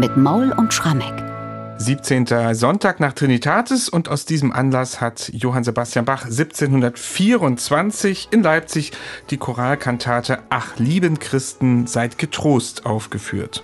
mit Maul und Schrammeck. 17. Sonntag nach Trinitatis und aus diesem Anlass hat Johann Sebastian Bach 1724 in Leipzig die Choralkantate Ach lieben Christen seid getrost aufgeführt.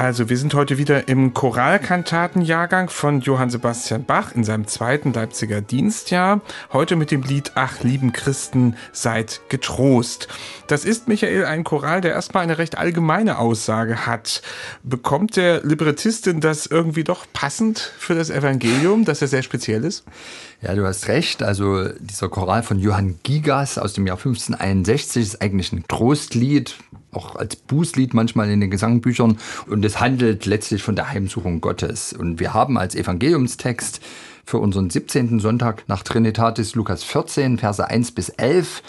Also, wir sind heute wieder im Choralkantatenjahrgang von Johann Sebastian Bach in seinem zweiten Leipziger Dienstjahr. Heute mit dem Lied Ach, lieben Christen, seid getrost. Das ist, Michael, ein Choral, der erstmal eine recht allgemeine Aussage hat. Bekommt der Librettistin das irgendwie doch passend für das Evangelium, dass er sehr speziell ist? Ja, du hast recht. Also dieser Choral von Johann Gigas aus dem Jahr 1561 ist eigentlich ein Trostlied, auch als Bußlied manchmal in den Gesangbüchern. Und es handelt letztlich von der Heimsuchung Gottes. Und wir haben als Evangeliumstext für unseren 17. Sonntag nach Trinitatis Lukas 14, Verse 1 bis 11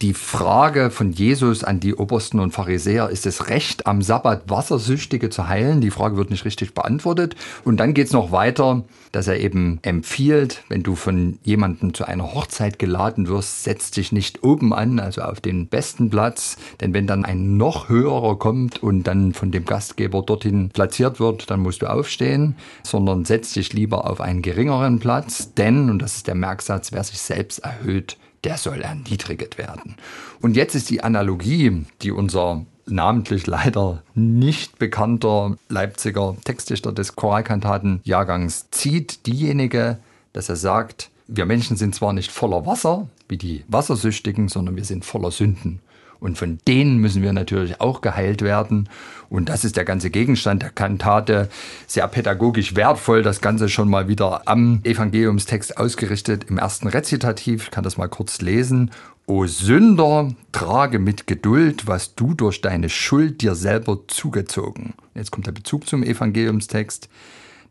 die Frage von Jesus an die Obersten und Pharisäer, ist es recht, am Sabbat Wassersüchtige zu heilen? Die Frage wird nicht richtig beantwortet. Und dann geht es noch weiter, dass er eben empfiehlt, wenn du von jemandem zu einer Hochzeit geladen wirst, setz dich nicht oben an, also auf den besten Platz. Denn wenn dann ein noch höherer kommt und dann von dem Gastgeber dorthin platziert wird, dann musst du aufstehen, sondern setz dich lieber auf einen geringeren Platz. Denn, und das ist der Merksatz, wer sich selbst erhöht, der soll erniedriget werden. Und jetzt ist die Analogie, die unser namentlich leider nicht bekannter Leipziger Textdichter des Choralkantatenjahrgangs zieht, diejenige, dass er sagt, wir Menschen sind zwar nicht voller Wasser, wie die Wassersüchtigen, sondern wir sind voller Sünden. Und von denen müssen wir natürlich auch geheilt werden. Und das ist der ganze Gegenstand der Kantate. Sehr pädagogisch wertvoll, das Ganze schon mal wieder am Evangeliumstext ausgerichtet. Im ersten Rezitativ, ich kann das mal kurz lesen. O Sünder, trage mit Geduld, was du durch deine Schuld dir selber zugezogen. Jetzt kommt der Bezug zum Evangeliumstext.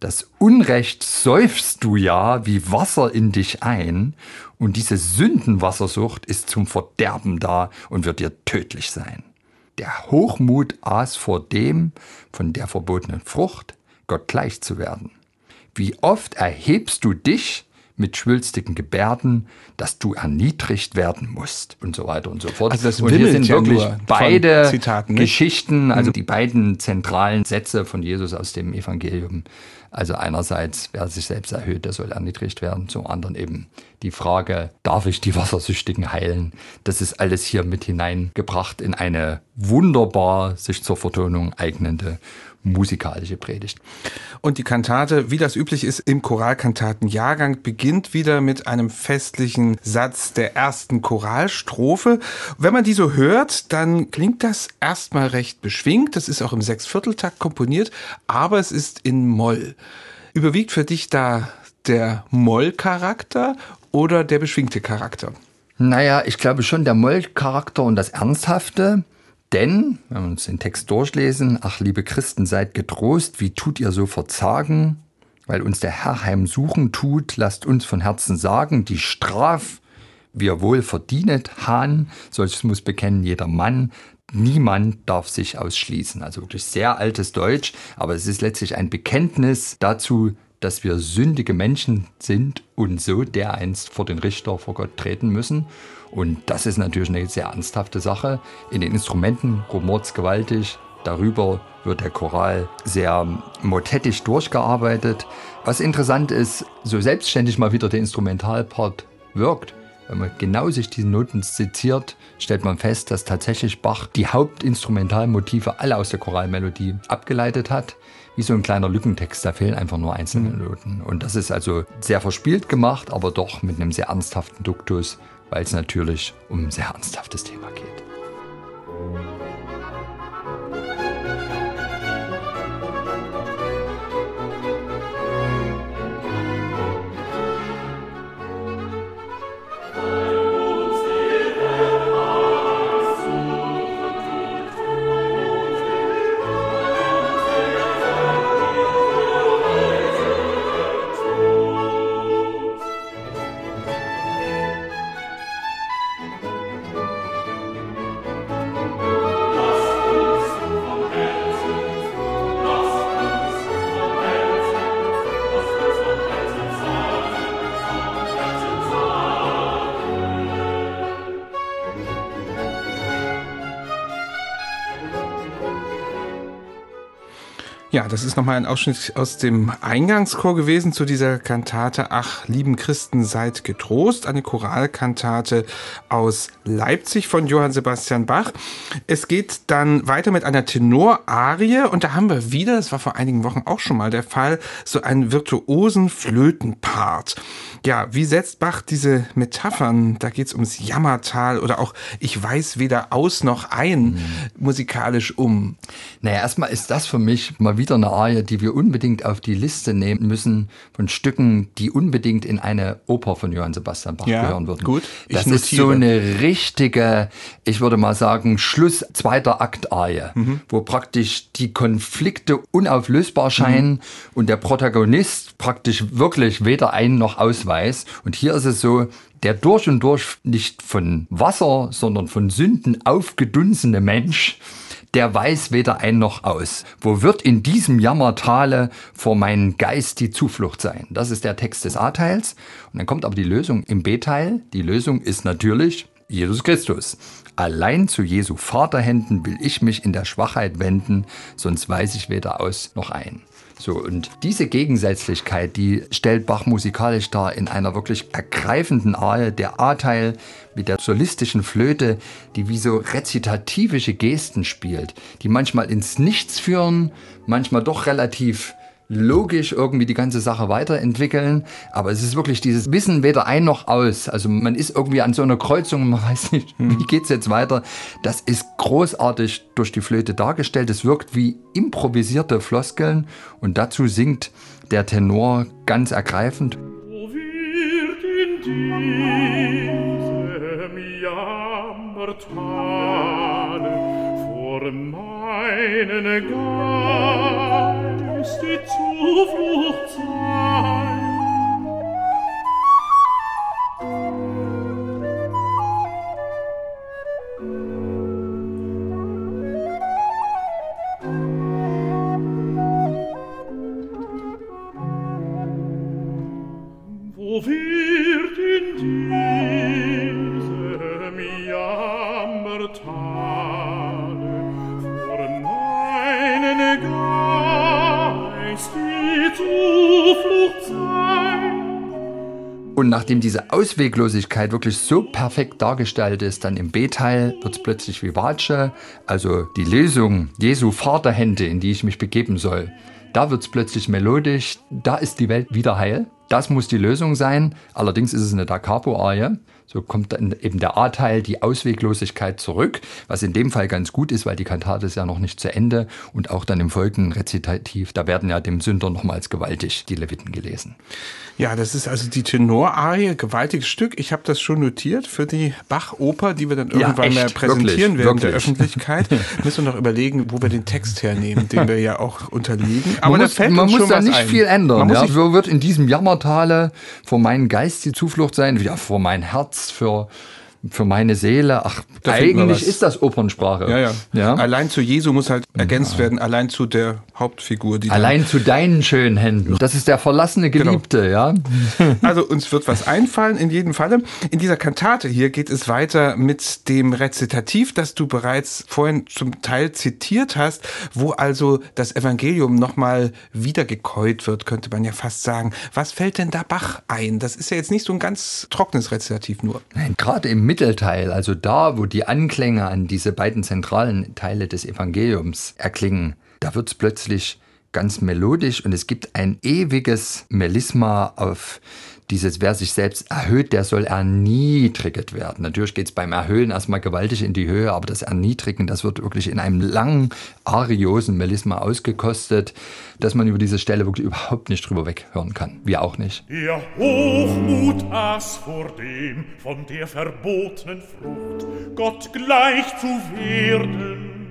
Das Unrecht säufst du ja wie Wasser in dich ein, und diese Sündenwassersucht ist zum Verderben da und wird dir tödlich sein. Der Hochmut aß vor dem, von der verbotenen Frucht, Gott gleich zu werden. Wie oft erhebst du dich mit schwülstigen Gebärden, dass du erniedrigt werden musst und so weiter und so fort. Also das und hier sind ja wirklich beide Zitaten, Geschichten, also mhm. die beiden zentralen Sätze von Jesus aus dem Evangelium. Also einerseits, wer sich selbst erhöht, der soll erniedrigt werden. Zum anderen eben die Frage, darf ich die Wassersüchtigen heilen? Das ist alles hier mit hineingebracht in eine wunderbar sich zur Vertonung eignende musikalische Predigt. Und die Kantate, wie das üblich ist im Choralkantatenjahrgang, beginnt wieder mit einem festlichen Satz der ersten Choralstrophe. Wenn man die so hört, dann klingt das erstmal recht beschwingt. Das ist auch im Sechsvierteltakt komponiert, aber es ist in Moll. Überwiegt für dich da der Moll-Charakter oder der beschwingte Charakter? Naja, ich glaube schon der Moll-Charakter und das Ernsthafte. Denn, wenn wir uns den Text durchlesen, ach liebe Christen, seid getrost, wie tut ihr so verzagen? Weil uns der Herr heimsuchen tut, lasst uns von Herzen sagen, die Straf wir wohl verdienet han, solches muss bekennen jeder Mann, niemand darf sich ausschließen. Also wirklich sehr altes Deutsch, aber es ist letztlich ein Bekenntnis dazu, dass wir sündige Menschen sind und so dereinst vor den Richter vor Gott treten müssen. Und das ist natürlich eine sehr ernsthafte Sache. In den Instrumenten rumort gewaltig. Darüber wird der Choral sehr motettisch durchgearbeitet. Was interessant ist, so selbstständig mal wieder der Instrumentalpart wirkt, wenn man genau sich diese Noten seziert, stellt man fest, dass tatsächlich Bach die Hauptinstrumentalmotive alle aus der Choralmelodie abgeleitet hat. Wie so ein kleiner Lückentext, da fehlen einfach nur einzelne mhm. Noten. Und das ist also sehr verspielt gemacht, aber doch mit einem sehr ernsthaften Duktus, weil es natürlich um ein sehr ernsthaftes Thema geht. Ja, das ist nochmal ein Ausschnitt aus dem Eingangschor gewesen zu dieser Kantate Ach, lieben Christen, seid getrost, eine Choralkantate aus Leipzig von Johann Sebastian Bach. Es geht dann weiter mit einer Tenorarie und da haben wir wieder, das war vor einigen Wochen auch schon mal der Fall, so einen virtuosen Flötenpart. Ja, wie setzt Bach diese Metaphern, da geht es ums Jammertal oder auch Ich weiß weder aus noch ein, mhm. musikalisch um? Naja, erstmal ist das für mich mal wieder eine Arie, die wir unbedingt auf die Liste nehmen müssen von Stücken, die unbedingt in eine Oper von Johann Sebastian Bach ja, gehören würden. Gut, das ist so eine richtige, ich würde mal sagen, Schluss zweiter Akt-Arie, mhm. wo praktisch die Konflikte unauflösbar scheinen mhm. und der Protagonist praktisch wirklich weder ein noch aus weiß. Und hier ist es so, der durch und durch nicht von Wasser, sondern von Sünden aufgedunsene Mensch der weiß weder ein noch aus. Wo wird in diesem Jammertale vor meinen Geist die Zuflucht sein? Das ist der Text des A-Teils. Und dann kommt aber die Lösung im B-Teil. Die Lösung ist natürlich Jesus Christus. Allein zu Jesu Vaterhänden will ich mich in der Schwachheit wenden, sonst weiß ich weder aus noch ein. So, und diese Gegensätzlichkeit, die stellt Bach musikalisch dar in einer wirklich ergreifenden Arie. Der A-Teil mit der solistischen Flöte, die wie so rezitativische Gesten spielt, die manchmal ins Nichts führen, manchmal doch relativ logisch irgendwie die ganze Sache weiterentwickeln. Aber es ist wirklich dieses Wissen weder ein noch aus. Also man ist irgendwie an so einer Kreuzung, man weiß nicht, wie geht's jetzt weiter. Das ist großartig durch die Flöte dargestellt. Es wirkt wie improvisierte Floskeln und dazu singt der Tenor ganz ergreifend. Wo wird in diesem Jammertale vor meinen Geist Wo wir Und nachdem diese Ausweglosigkeit wirklich so perfekt dargestellt ist, dann im B-Teil wird es plötzlich vivace, also die Lösung Jesu Vaterhände, in die ich mich begeben soll. Da wird es plötzlich melodisch, da ist die Welt wieder heil. Das muss die Lösung sein. Allerdings ist es eine Da Capo-Arie. So kommt dann eben der A-Teil, die Ausweglosigkeit zurück, was in dem Fall ganz gut ist, weil die Kantate ist ja noch nicht zu Ende und auch dann im folgenden Rezitativ, da werden ja dem Sünder nochmals gewaltig die Leviten gelesen. Ja, das ist also die Tenorarie, gewaltiges Stück. Ich habe das schon notiert für die Bach-Oper, die wir dann irgendwann ja, mal präsentieren wirklich, werden wirklich. der Öffentlichkeit. Müssen wir noch überlegen, wo wir den Text hernehmen, den wir ja auch unterliegen. Aber man muss, fällt man muss da nicht ein. viel ändern. Man ja? Wird in diesem Jammertale vor meinen Geist die Zuflucht sein, ja, vor mein Herz, für für meine Seele. Ach, da eigentlich ist das Opernsprache. Ja, ja, ja. Allein zu Jesu muss halt ergänzt ja. werden, allein zu der Hauptfigur. Die allein zu deinen schönen Händen. Das ist der verlassene genau. Geliebte, genau. ja. Also uns wird was einfallen, in jedem Falle. In dieser Kantate hier geht es weiter mit dem Rezitativ, das du bereits vorhin zum Teil zitiert hast, wo also das Evangelium nochmal wiedergekäut wird, könnte man ja fast sagen. Was fällt denn da Bach ein? Das ist ja jetzt nicht so ein ganz trockenes Rezitativ nur. Nein, gerade im Mittelteil, also da, wo die Anklänge an diese beiden zentralen Teile des Evangeliums erklingen, da wird es plötzlich ganz melodisch und es gibt ein ewiges Melisma auf dieses, wer sich selbst erhöht, der soll erniedriget werden. Natürlich geht es beim Erhöhen erstmal gewaltig in die Höhe, aber das Erniedrigen, das wird wirklich in einem langen, ariosen Melisma ausgekostet, dass man über diese Stelle wirklich überhaupt nicht drüber weghören kann. Wir auch nicht. Der Hochmut aß vor dem von der verbotenen Frucht, Gott gleich zu werden.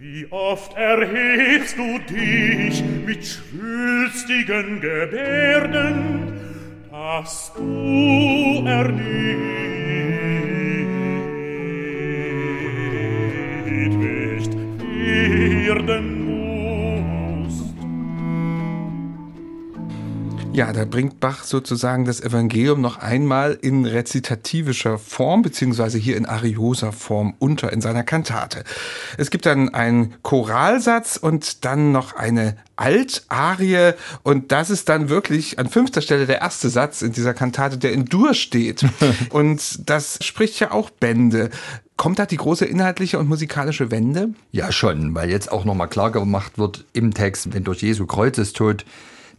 Wie oft erhebst du dich mit schwülstigen Gebärden, dass du erniedrigt werden Ja, da bringt Bach sozusagen das Evangelium noch einmal in rezitativischer Form, beziehungsweise hier in arioser Form unter in seiner Kantate. Es gibt dann einen Choralsatz und dann noch eine Altarie und das ist dann wirklich an fünfter Stelle der erste Satz in dieser Kantate, der in Dur steht. und das spricht ja auch Bände. Kommt da die große inhaltliche und musikalische Wende? Ja, schon, weil jetzt auch nochmal klar gemacht wird im Text, wenn durch Jesu Kreuzestod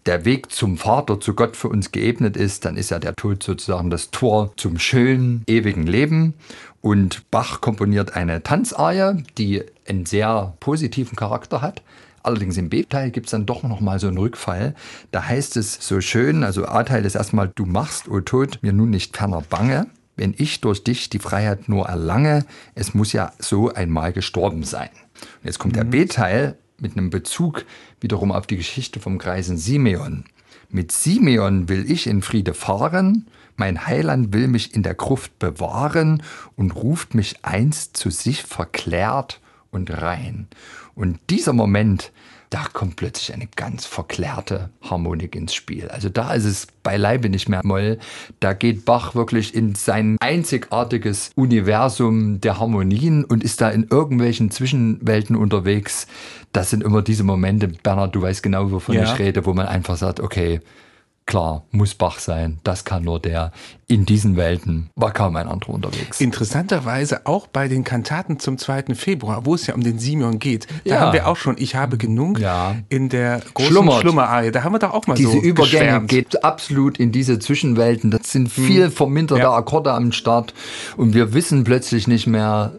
der Weg zum Vater, zu Gott für uns geebnet ist, dann ist ja der Tod sozusagen das Tor zum schönen, ewigen Leben. Und Bach komponiert eine Tanzarie, die einen sehr positiven Charakter hat. Allerdings im B-Teil gibt es dann doch noch mal so einen Rückfall. Da heißt es so schön, also A-Teil ist erstmal, du machst, o oh Tod, mir nun nicht ferner bange wenn ich durch dich die Freiheit nur erlange, es muss ja so einmal gestorben sein. Und jetzt kommt mhm. der B-Teil mit einem Bezug wiederum auf die Geschichte vom Greisen Simeon. Mit Simeon will ich in Friede fahren, mein Heiland will mich in der Gruft bewahren und ruft mich einst zu sich verklärt und rein. Und dieser Moment, da kommt plötzlich eine ganz verklärte Harmonik ins Spiel. Also da ist es beileibe nicht mehr Moll. Da geht Bach wirklich in sein einzigartiges Universum der Harmonien und ist da in irgendwelchen Zwischenwelten unterwegs. Das sind immer diese Momente, Bernhard, du weißt genau, wovon ja. ich rede, wo man einfach sagt, okay, Klar, muss Bach sein. Das kann nur der. In diesen Welten war kaum ein anderer unterwegs. Interessanterweise auch bei den Kantaten zum 2. Februar, wo es ja um den Simeon geht. Da ja. haben wir auch schon Ich habe genug ja. in der großen Schlummert. Schlummerarie. Da haben wir doch auch mal diese so Übergänge geschwärmt. geht absolut in diese Zwischenwelten. Das sind hm. viel verminderte ja. Akkorde am Start und wir wissen plötzlich nicht mehr,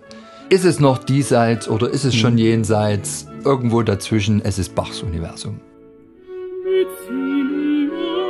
ist es noch diesseits oder ist es schon hm. jenseits? Irgendwo dazwischen, es ist Bachs Universum. sich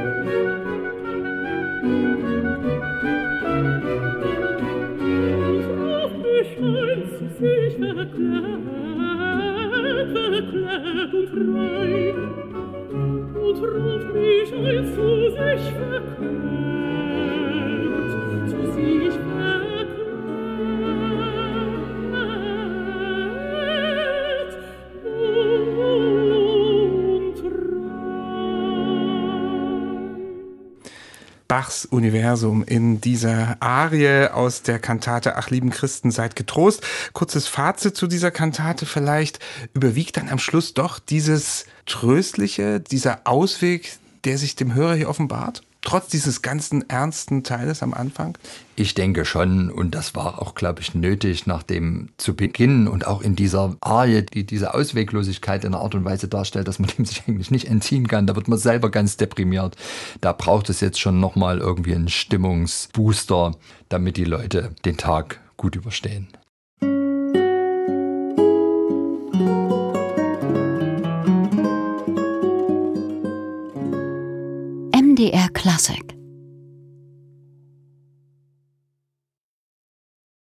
verklärt, verklärt und frei, und ruft mich ein zu sich verklärt. Bachs Universum in dieser Arie aus der Kantate Ach lieben Christen seid getrost. Kurzes Fazit zu dieser Kantate vielleicht. Überwiegt dann am Schluss doch dieses Tröstliche, dieser Ausweg, der sich dem Hörer hier offenbart? Trotz dieses ganzen ernsten Teiles am Anfang? Ich denke schon, und das war auch, glaube ich, nötig, nachdem zu Beginn und auch in dieser Arie, die diese Ausweglosigkeit in einer Art und Weise darstellt, dass man dem sich eigentlich nicht entziehen kann. Da wird man selber ganz deprimiert. Da braucht es jetzt schon nochmal irgendwie einen Stimmungsbooster, damit die Leute den Tag gut überstehen. MDR Classic